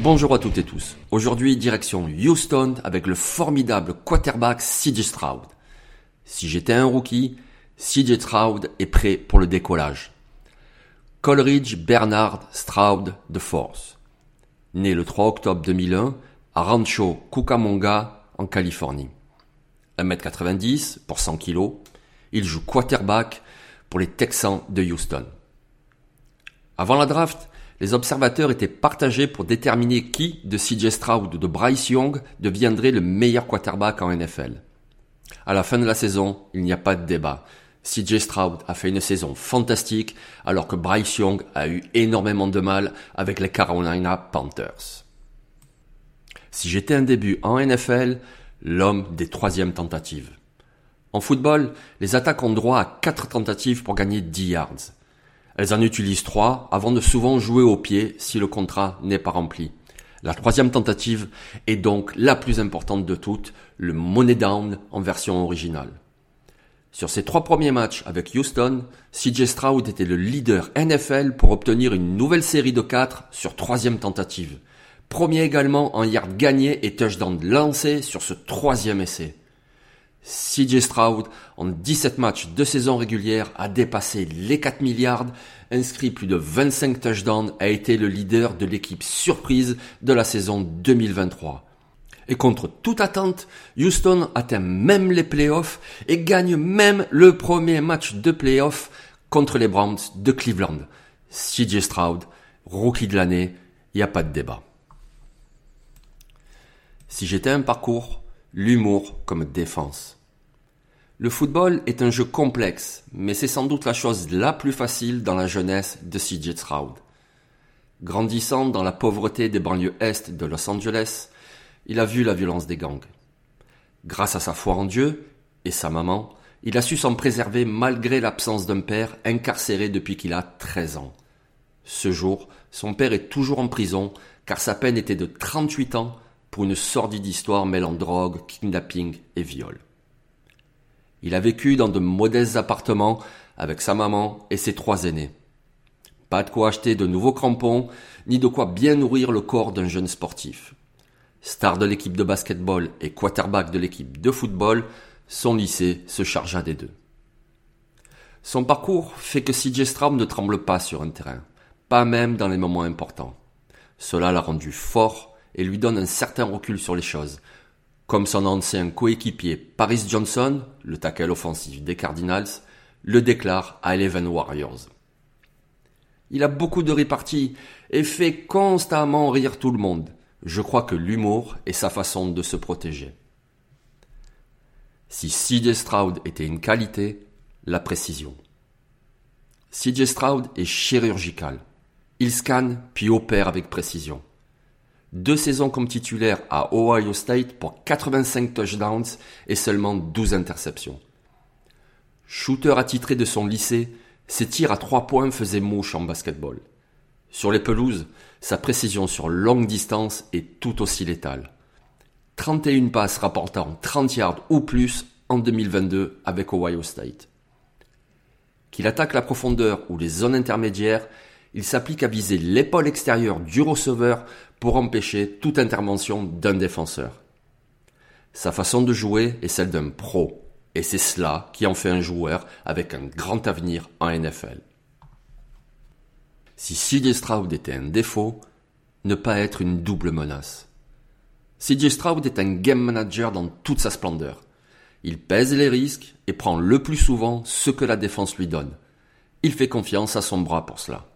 Bonjour à toutes et tous. Aujourd'hui, direction Houston avec le formidable quarterback CJ Stroud. Si j'étais un rookie, CJ Stroud est prêt pour le décollage. Coleridge Bernard Stroud de Force. Né le 3 octobre 2001 à Rancho Cucamonga en Californie. 1m90 pour 100 kg, il joue quarterback pour les Texans de Houston. Avant la draft, les observateurs étaient partagés pour déterminer qui de CJ Stroud ou de Bryce Young deviendrait le meilleur quarterback en NFL. À la fin de la saison, il n'y a pas de débat. CJ Stroud a fait une saison fantastique alors que Bryce Young a eu énormément de mal avec les Carolina Panthers. Si j'étais un début en NFL, l'homme des troisièmes tentatives. En football, les attaques ont droit à quatre tentatives pour gagner 10 yards. Elles en utilisent trois avant de souvent jouer au pied si le contrat n'est pas rempli. La troisième tentative est donc la plus importante de toutes, le money down en version originale. Sur ses trois premiers matchs avec Houston, CJ Stroud était le leader NFL pour obtenir une nouvelle série de quatre sur troisième tentative. Premier également en yards gagnés et touchdown lancés sur ce troisième essai. CJ Stroud, en 17 matchs de saison régulière, a dépassé les 4 milliards, inscrit plus de 25 touchdowns, a été le leader de l'équipe surprise de la saison 2023. Et contre toute attente, Houston atteint même les playoffs et gagne même le premier match de playoffs contre les Browns de Cleveland. CJ Stroud, rookie de l'année, il n'y a pas de débat. Si j'étais un parcours, l'humour comme défense. Le football est un jeu complexe, mais c'est sans doute la chose la plus facile dans la jeunesse de CJ Stroud. Grandissant dans la pauvreté des banlieues est de Los Angeles, il a vu la violence des gangs. Grâce à sa foi en Dieu et sa maman, il a su s'en préserver malgré l'absence d'un père incarcéré depuis qu'il a 13 ans. Ce jour, son père est toujours en prison car sa peine était de 38 ans pour une sordide histoire mêlant drogue, kidnapping et viol. Il a vécu dans de modestes appartements avec sa maman et ses trois aînés. Pas de quoi acheter de nouveaux crampons, ni de quoi bien nourrir le corps d'un jeune sportif. Star de l'équipe de basketball et quarterback de l'équipe de football, son lycée se chargea des deux. Son parcours fait que CJ ne tremble pas sur un terrain, pas même dans les moments importants. Cela l'a rendu fort et lui donne un certain recul sur les choses. Comme son ancien coéquipier Paris Johnson, le tackle offensif des Cardinals, le déclare à Eleven Warriors. Il a beaucoup de réparties et fait constamment rire tout le monde. Je crois que l'humour est sa façon de se protéger. Si CJ Stroud était une qualité, la précision. CJ Stroud est chirurgical. Il scanne puis opère avec précision. Deux saisons comme titulaire à Ohio State pour 85 touchdowns et seulement 12 interceptions. Shooter attitré de son lycée, ses tirs à trois points faisaient mouche en basketball. Sur les pelouses, sa précision sur longue distance est tout aussi létale. 31 passes rapportant 30 yards ou plus en 2022 avec Ohio State. Qu'il attaque la profondeur ou les zones intermédiaires, il s'applique à viser l'épaule extérieure du receveur pour empêcher toute intervention d'un défenseur. Sa façon de jouer est celle d'un pro, et c'est cela qui en fait un joueur avec un grand avenir en NFL. Si CJ Stroud était un défaut, ne pas être une double menace. CJ Stroud est un game manager dans toute sa splendeur. Il pèse les risques et prend le plus souvent ce que la défense lui donne. Il fait confiance à son bras pour cela.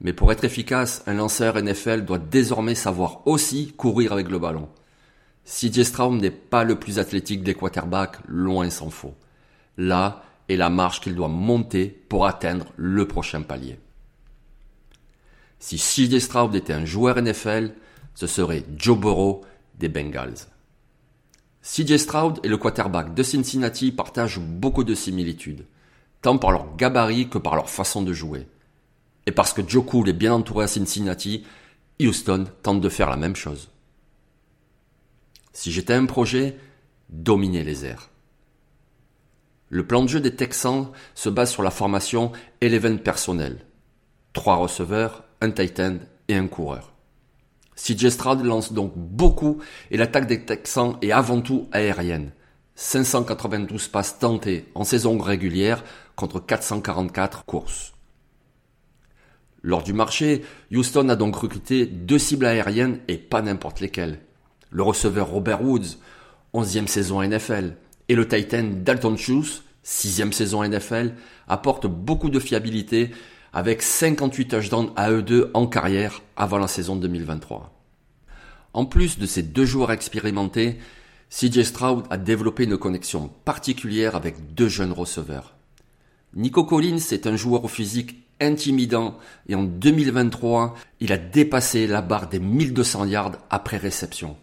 Mais pour être efficace, un lanceur NFL doit désormais savoir aussi courir avec le ballon. CJ Stroud n'est pas le plus athlétique des quarterbacks, loin s'en faut. Là est la marche qu'il doit monter pour atteindre le prochain palier. Si CJ Stroud était un joueur NFL, ce serait Joe Burrow des Bengals. CJ Stroud et le quarterback de Cincinnati partagent beaucoup de similitudes, tant par leur gabarit que par leur façon de jouer. Et parce que Joe Cool est bien entouré à Cincinnati, Houston tente de faire la même chose. Si j'étais un projet, dominer les airs. Le plan de jeu des Texans se base sur la formation Eleven personnel. Trois receveurs, un tight end et un coureur. CJ lance donc beaucoup et l'attaque des Texans est avant tout aérienne. 592 passes tentées en saison régulière contre 444 courses. Lors du marché, Houston a donc recruté deux cibles aériennes et pas n'importe lesquelles. Le receveur Robert Woods, 11e saison NFL, et le Titan Dalton Schultz, 6e saison NFL, apportent beaucoup de fiabilité avec 58 touchdowns à eux deux en carrière avant la saison 2023. En plus de ces deux joueurs expérimentés, CJ Stroud a développé une connexion particulière avec deux jeunes receveurs. Nico Collins est un joueur au physique intimidant et en 2023, il a dépassé la barre des 1200 yards après réception.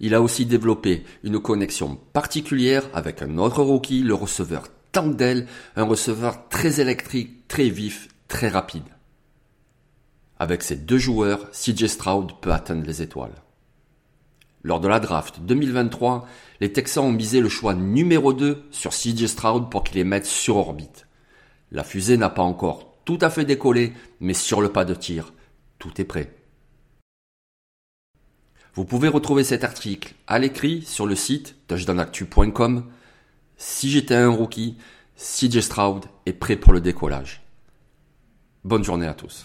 Il a aussi développé une connexion particulière avec un autre rookie, le receveur Tangdell, un receveur très électrique, très vif, très rapide. Avec ces deux joueurs, CJ Stroud peut atteindre les étoiles. Lors de la draft 2023, les Texans ont misé le choix numéro 2 sur CJ Stroud pour qu'il les mette sur orbite. La fusée n'a pas encore tout à fait décollé, mais sur le pas de tir, tout est prêt. Vous pouvez retrouver cet article à l'écrit sur le site touchdownactu.com. Si j'étais un rookie, CJ Stroud est prêt pour le décollage. Bonne journée à tous.